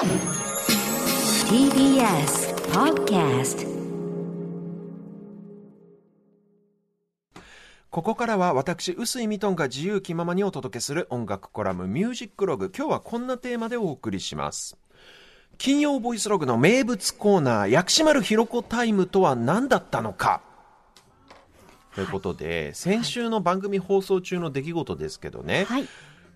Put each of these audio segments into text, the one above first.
TBS Podcast ここからは私、臼井ミトンが自由気ままにお届けする音楽コラムミュージックログ。今日はこんなテーマでお送りします。金曜ボイスログの名物コーナー、薬師丸ひろ子タイムとは何だったのか？ということで、先週の番組放送中の出来事ですけどね、はい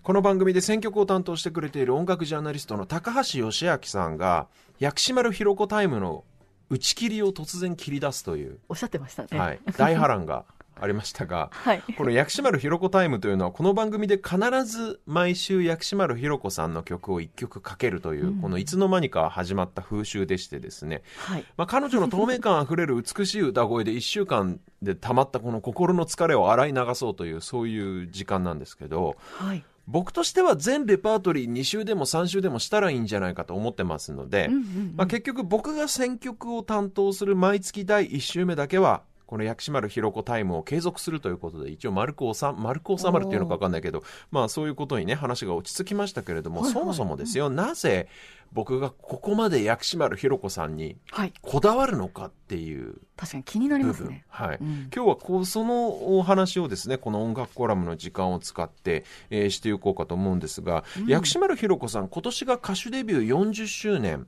この番組で選曲を担当してくれている音楽ジャーナリストの高橋義明さんが、薬師丸ひろ子タイムの打ち切りを突然切り出すという、おっしゃってましたね。はい、大波乱がありましたが、はい。この薬師丸ひろ子タイムというのはこの番組で必ず毎週薬師丸ひろ子さんの曲を一曲かけるという、このいつの間にか始まった風習でしてですね、はい。まあ、彼女の透明感あふれる美しい歌声で1週間で溜まったこの心の疲れを洗い流そうというそういう時間なんですけどはい。僕としては全レパートリー2週でも3週でもしたらいいんじゃないかと思ってますので、まあ、結局僕が選曲を担当する毎月第1週目だけはこの薬師丸ひろ子タイムを継続するということで一応丸く収丸く収まるっていうのか分かんないけどまあそういうことにね話が落ち着きましたけれども、はい。はいそもそもですよなぜ僕がここまで薬師丸ひろ子さんにはい。こだわるのかっていう確かに気になりますね。はい。うん。今日はこうそのお話をですねこの音楽コラムの時間を使って、えーしていこうかと思うんですが、薬師丸ひろ子さん今年が歌手デビュー40周年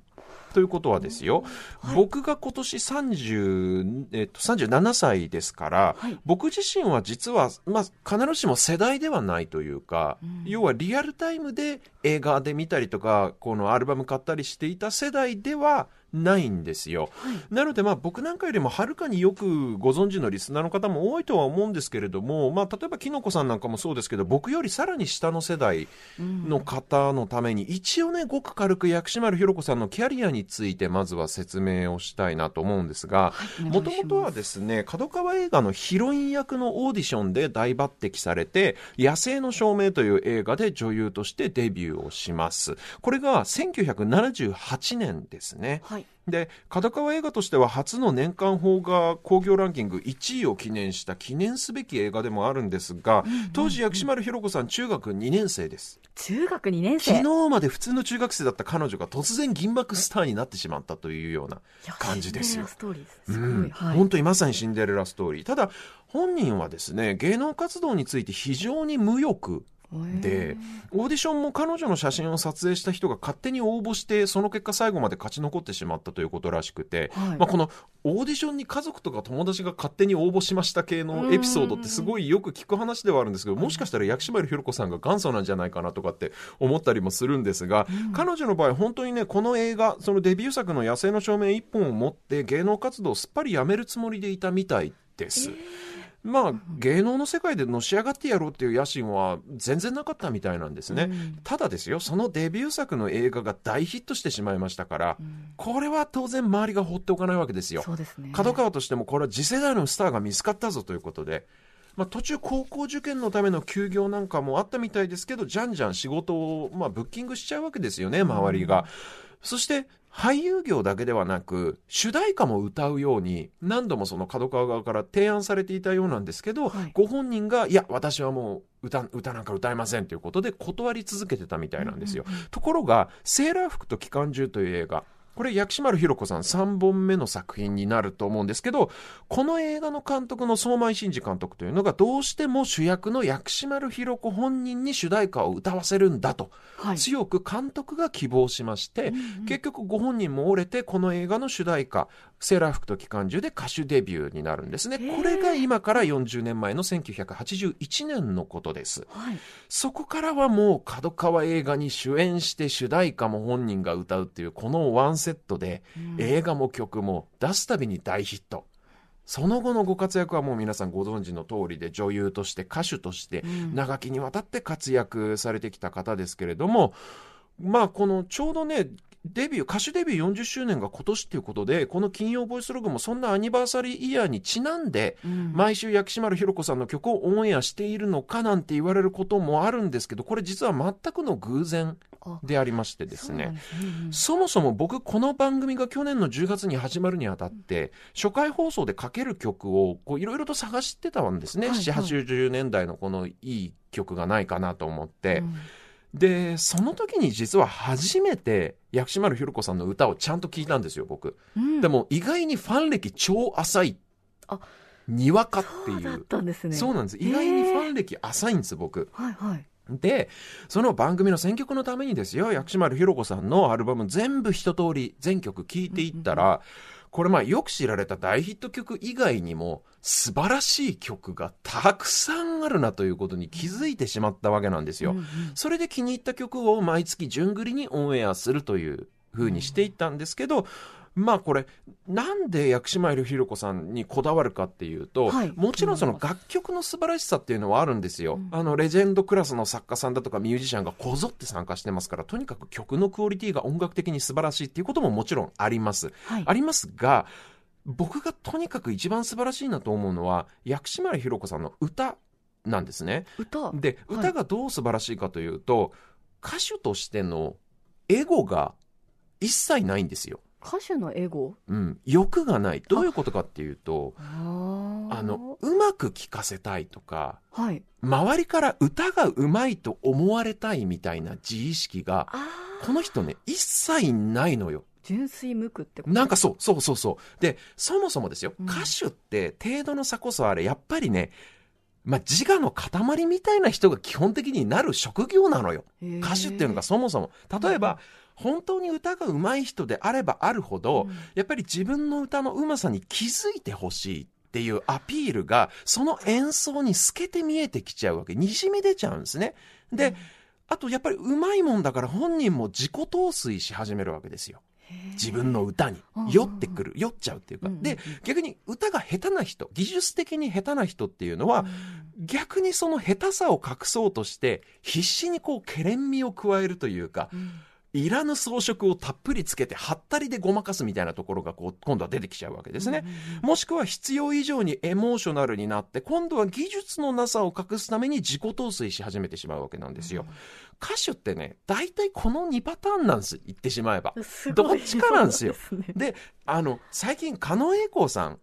ということはですよ、僕が今年30、えっと、37歳ですから、はい。僕自身は実は、まあ、必ずしも世代ではないというか、要はリアルタイムで映画で見たりとかこのアルバム買ったりしていた世代ではないんですよ。なので、まあ、僕なんかよりもはるかによくご存知のリスナーの方も多いとは思うんですけれども、まあ、例えばきのこさんなんかもそうですけど僕よりさらに下の世代の方のために、一応ねごく軽く薬師丸ひろ子さんのキャリアについてまずは説明をしたいなと思うんですがもともとはですね角川映画のヒロイン役のオーディションで大抜擢されて「野生の証明」という映画で女優としてデビューをしますこれが1978年ですね。はい。で角川映画としては初の年間邦画興行ランキング1位を記念した記念すべき映画でもあるんですが、当時薬師丸ひろ子さん中学2年生です中学2年生？昨日まで普通の中学生だった彼女が突然銀幕スターになってしまったというような感じですよシンデレラストーリーです。すうん。はい。本当にまさにシンデレラストーリーただ本人はですね芸能活動について非常に無欲でオーディションも彼女の写真を撮影した人が勝手に応募してその結果最後まで勝ち残ってしまったということらしくて、はい。まあ、このオーディションに家族とか友達が勝手に応募しました系のエピソードってすごいよく聞く話ではあるんですけどもしかしたら薬師丸ひろ子さんが元祖なんじゃないかなとかって思ったりもするんですが、彼女の場合本当にねこの映画そのデビュー作の「野生の証明」一本を持って芸能活動をすっぱりやめるつもりでいたみたいです。まあ芸能の世界でのし上がってやろうっていう野心は全然なかったみたいなんですね、ただですよそのデビュー作の映画が大ヒットしてしまいましたから、これは当然周りが放っておかないわけですよ。そうですね。角川としてもこれは次世代のスターが見つかったぞということで、まあ、途中高校受験のための休業なんかもあったみたいですけどじゃんじゃん仕事を、まあ、ブッキングしちゃうわけですよね周りが、そして俳優業だけではなく主題歌も歌うように何度もその角川側から提案されていたようなんですけど、はい。ご本人がいや私はもう歌歌なんか歌えませんということで断り続けてたみたいなんですよ、ところが「セーラー服と機関銃」という映画これ薬師丸ひろ子さん3本目の作品になると思うんですけどこの映画の監督の相馬真司監督というのがどうしても主役の薬師丸ひろ子本人に主題歌を歌わせるんだとはい。強く監督が希望しまして、結局ご本人も折れてこの映画の主題歌「セーラー服と機関銃」で歌手デビューになるんですね。これが今から40年前の1981年のことです。はい。そこからはもう角川映画に主演して主題歌も本人が歌うっていうこのワンセットで映画も曲も出すたびに大ヒット。その後のご活躍はもう皆さんご存知の通りで女優として歌手として長きにわたって活躍されてきた方ですけれどもまあこのちょうどねデビュー歌手デビュー40周年が今年ということでこの金曜ボイスログもそんなアニバーサリーイヤーにちなんで、毎週薬師丸ひろ子さんの曲をオンエアしているのかなんて言われることもあるんですけどこれ実は全くの偶然でありましてですね。そそもそも僕この番組が去年の10月に始まるにあたって初回放送でかける曲をいろいろと探してたんですね、はいはい。7 8 0年代のこのいい曲がないかなと思って、うんで、その時に実は初めて薬師丸ひろ子さんの歌をちゃんと聞いたんですよ、僕。うんでも意外にファン歴超浅い。あにわかってそうだっいう。たんですね。そうなんです。意外にファン歴浅いんです、僕。はいはい。で、その番組の選曲のためにですよ、薬師丸ひろ子さんのアルバム全部一通り全曲聴いていったら、これまあよく知られた大ヒット曲以外にも素晴らしい曲がたくさんあるなということに気づいてしまったわけなんですよ。うんうんそれで気に入った曲を毎月順繰りにオンエアするという風にしていったんですけど、まあこれ、なんで薬師丸ひろ子さんにこだわるかっていうと、はいもちろんその楽曲の素晴らしさっていうのはあるんですよ。うんあの、レジェンドクラスの作家さんだとかミュージシャンがこぞって参加してますから、とにかく曲のクオリティが音楽的に素晴らしいっていうことももちろんあります。はい。ありますが、僕がとにかく一番素晴らしいなと思うのは、薬師丸ひろ子さんの歌なんですね。歌？で、はい歌がどう素晴らしいかというと、歌手としてのエゴが一切ないんですよ。歌手のエゴ？うん。欲がない。どういうことかっていうと、ああの、うまく聴かせたいとか、はい。周りから歌がうまいと思われたいみたいな自意識が。この人ね、一切ないのよ。純粋無垢ってこと？なんかそう、そうそうそう。で、そもそもですよ、うん歌手って程度の差こそあれ、やっぱりね、まあ、自我の塊みたいな人が基本的になる職業なのよ。歌手っていうのがそもそも。例えば、本当に歌が上手い人であればあるほど、やっぱり自分の歌の上手さに気づいてほしいっていうアピールが、その演奏に透けて見えてきちゃうわけ。にじみ出ちゃうんですね。で、あとやっぱり上手いもんだから本人も自己陶酔し始めるわけですよ。自分の歌にうん酔ってくる、酔っちゃうっていうか。で、逆に歌が下手な人、技術的に下手な人っていうのは、逆にその下手さを隠そうとして、必死にこう、けれんみを加えるというか、うんいらぬ装飾をたっぷりつけて、はったりでごまかすみたいなところがこう、今度は出てきちゃうわけですね。もしくは必要以上にエモーショナルになって、今度は技術のなさを隠すために自己陶酔し始めてしまうわけなんですよ。歌手ってね、大体この2パターンなんです。言ってしまえば。どっちかなんですよで、あの、最近、狩野英孝さん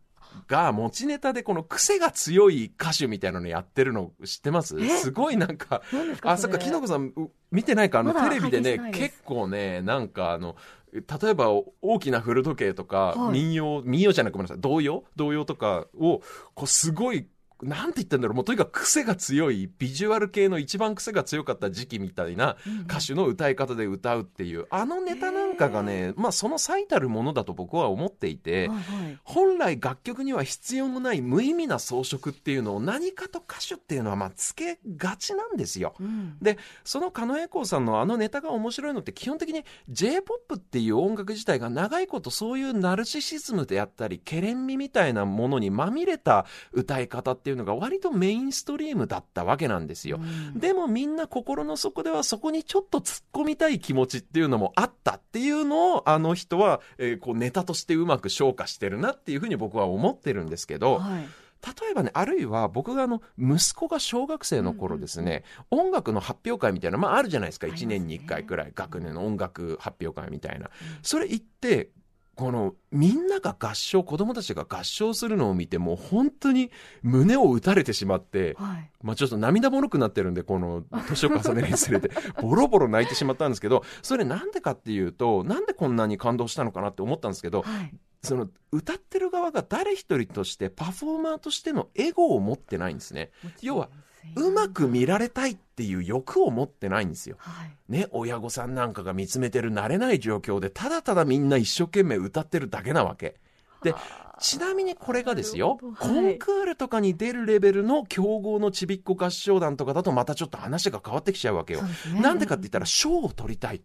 が持ちネタでこの癖が強い歌手みたいなのやってるの知ってます？え？すごいなんか、あ、そっか、れ。きのこさん、う見てないか？あの、テレビでね結構ね、なんかあの、例えば大きな古時計とか、はい。民謡、民謡じゃなくごめんなさい、童謡？童謡とかを、こう、すごい、なんて言ったんだろう、もうとにかく癖が強い、ビジュアル系の一番癖が強かった時期みたいな歌手の歌い方で歌うっていう、あのネタなんかがね、まあその最たるものだと僕は思っていて、はいはい。本来楽曲には必要のない無意味な装飾っていうのを何かと歌手っていうのはまあつけがちなんですよ。うん。で、その狩野英孝さんのあのネタが面白いのって基本的に J-POP っていう音楽自体が長いことそういうナルシシズムであったり、ケレン味みたいなものにまみれた歌い方っていうのが割とメインストリームだったわけなんですよ。うん。でもみんな心の底ではそこにちょっと突っ込みたい気持ちっていうのもあったっていうのをあの人は、えーこうネタとしてうまく消化してるなっていうふうに僕は思ってるんですけど、はい例えばね、あるいは僕があの、息子が小学生の頃ですね、音楽の発表会みたいな、まああるじゃないですか、ありますね。1年に1回くらい、学年の音楽発表会みたいな。それ行って、この、みんなが合唱、子供たちが合唱するのを見て、もう本当に胸を打たれてしまって、はい。まあちょっと涙もろくなってるんで、この年を重ねるにつれて、ボロボロ泣いてしまったんですけど、それなんでかっていうと、なんでこんなに感動したのかなって思ったんですけど、はい。その歌ってる側が誰一人としてパフォーマーとしてのエゴを持ってないんですね。要は、うまく見られたいっていう欲を持ってないんですよ。はい。ね、親御さんなんかが見つめてる慣れない状況で、ただただみんな一生懸命歌ってるだけなわけ。で、ちなみにこれがですよ、はい。ンクールとかに出るレベルの強豪のちびっこ合唱団とかだとまたちょっと話が変わってきちゃうわけよ。ね。なんでかって言ったら賞を取りたい。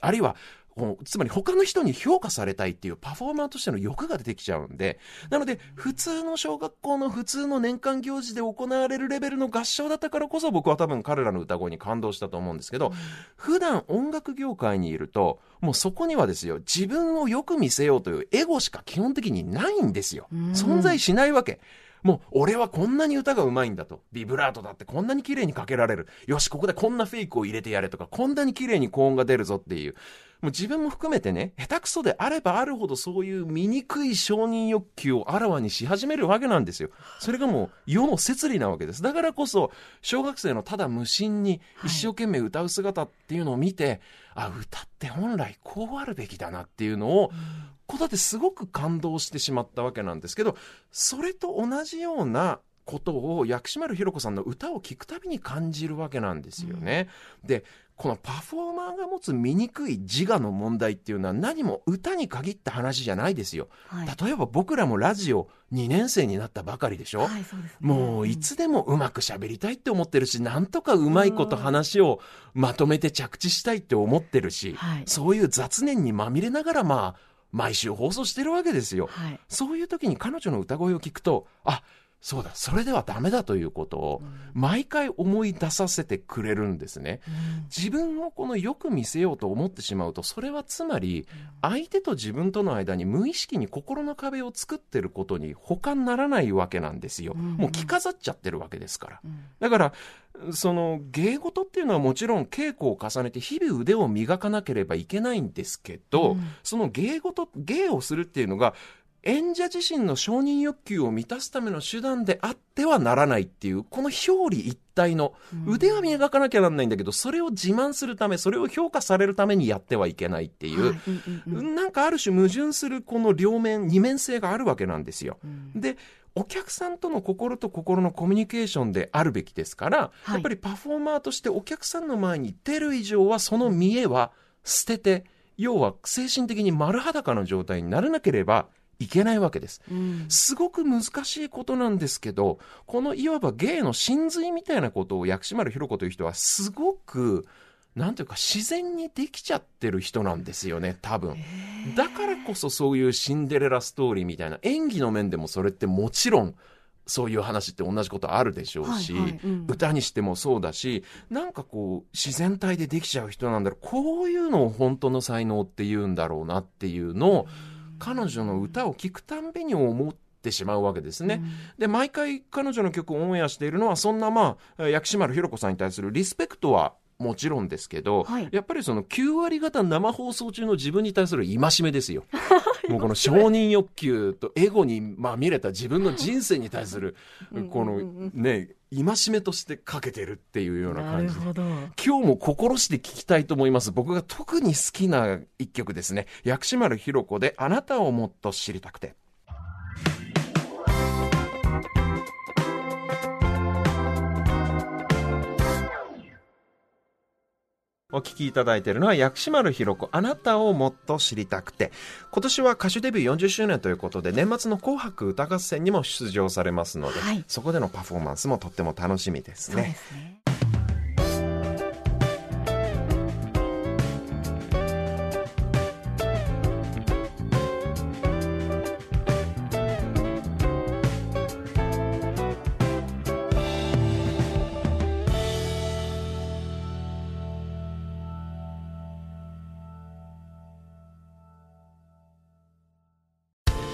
あるいは、つまり他の人に評価されたいっていうパフォーマーとしての欲が出てきちゃうんで、なので、普通の小学校の普通の年間行事で行われるレベルの合唱だったからこそ僕は多分彼らの歌声に感動したと思うんですけど、普段音楽業界にいると、もうそこにはですよ、自分をよく見せようというエゴしか基本的にないんですよ。うん存在しないわけ。もう、俺はこんなに歌が上手いんだと。ビブラートだってこんなに綺麗にかけられる。よし、ここでこんなフェイクを入れてやれとか、こんなに綺麗に高音が出るぞっていう。もう自分も含めてね、下手くそであればあるほどそういう醜い承認欲求をあらわにし始めるわけなんですよ。それがもう世の摂理なわけです。だからこそ、小学生のただ無心に一生懸命歌う姿っていうのを見て、あ、歌って本来こうあるべきだなっていうのを、こうだってすごく感動してしまったわけなんですけど、それと同じようなことを薬師丸ひろ子さんの歌を聴くたびに感じるわけなんですよね。で、このパフォーマーが持つ醜い自我の問題っていうのは何も歌に限った話じゃないですよ。はい例えば僕らもラジオ2年生になったばかりでしょ、はい、そうね。もういつでもうまく喋りたいって思ってるし、なんとかうまいこと話をまとめて着地したいって思ってるし、はいそういう雑念にまみれながらまあ、毎週放送してるわけですよ。はい。そういう時に彼女の歌声を聞くと、あ、そうだ、それではダメだということを、毎回思い出させてくれるんですね。自分をこのよく見せようと思ってしまうと、それはつまり、相手と自分との間に無意識に心の壁を作ってることに他ならないわけなんですよ。うんもう着飾っちゃってるわけですから。うんだから、その芸事っていうのはもちろん稽古を重ねて日々腕を磨かなければいけないんですけど、うんその芸事、芸をするっていうのが、演者自身の承認欲求を満たすための手段であってはならないっていう、この表裏一体の、腕は磨かなきゃなんないんだけど、それを自慢するため、それを評価されるためにやってはいけないっていう、はいうんうんうん。なんかある種矛盾するこの両面、二面性があるわけなんですよ。うん。で、お客さんとの心と心のコミュニケーションであるべきですから、はい。やっぱりパフォーマーとしてお客さんの前に出る以上はその見栄は捨てて、要は精神的に丸裸の状態にならなければいけないわけです。うんすごく難しいことなんですけど、このいわば芸の真髄みたいなことを薬師丸ひろ子という人はすごく、なんていうか自然にできちゃってる人なんですよね、多分。だからこそそういうシンデレラストーリーみたいな演技の面でもそれってもちろんそういう話って同じことあるでしょうし、はいはいうん歌にしてもそうだし、なんかこう自然体でできちゃう人なんだろう。こういうのを本当の才能って言うんだろうなっていうのを彼女の歌を聴くたんびに思ってしまうわけですね。で、毎回彼女の曲をオンエアしているのは、そんなまあ、薬師丸ひろ子さんに対するリスペクトはもちろんですけど、はいやっぱりその9割方生放送中の自分に対する戒めですよ。もうこの承認欲求とエゴにまみれた自分の人生に対する、このね、戒めとしてかけてるっていうようなな感じで。るほど。今日も心して聞きたいと思います。僕が特に好きな一曲ですね。薬師丸ひろ子であなたをもっと知りたくて。お聴きいただいているのは薬師丸ひろ子。あなたをもっと知りたくて。今年は歌手デビュー40周年ということで年末の紅白歌合戦にも出場されますので、はい。そこでのパフォーマンスもとっても楽しみですそうねですね。「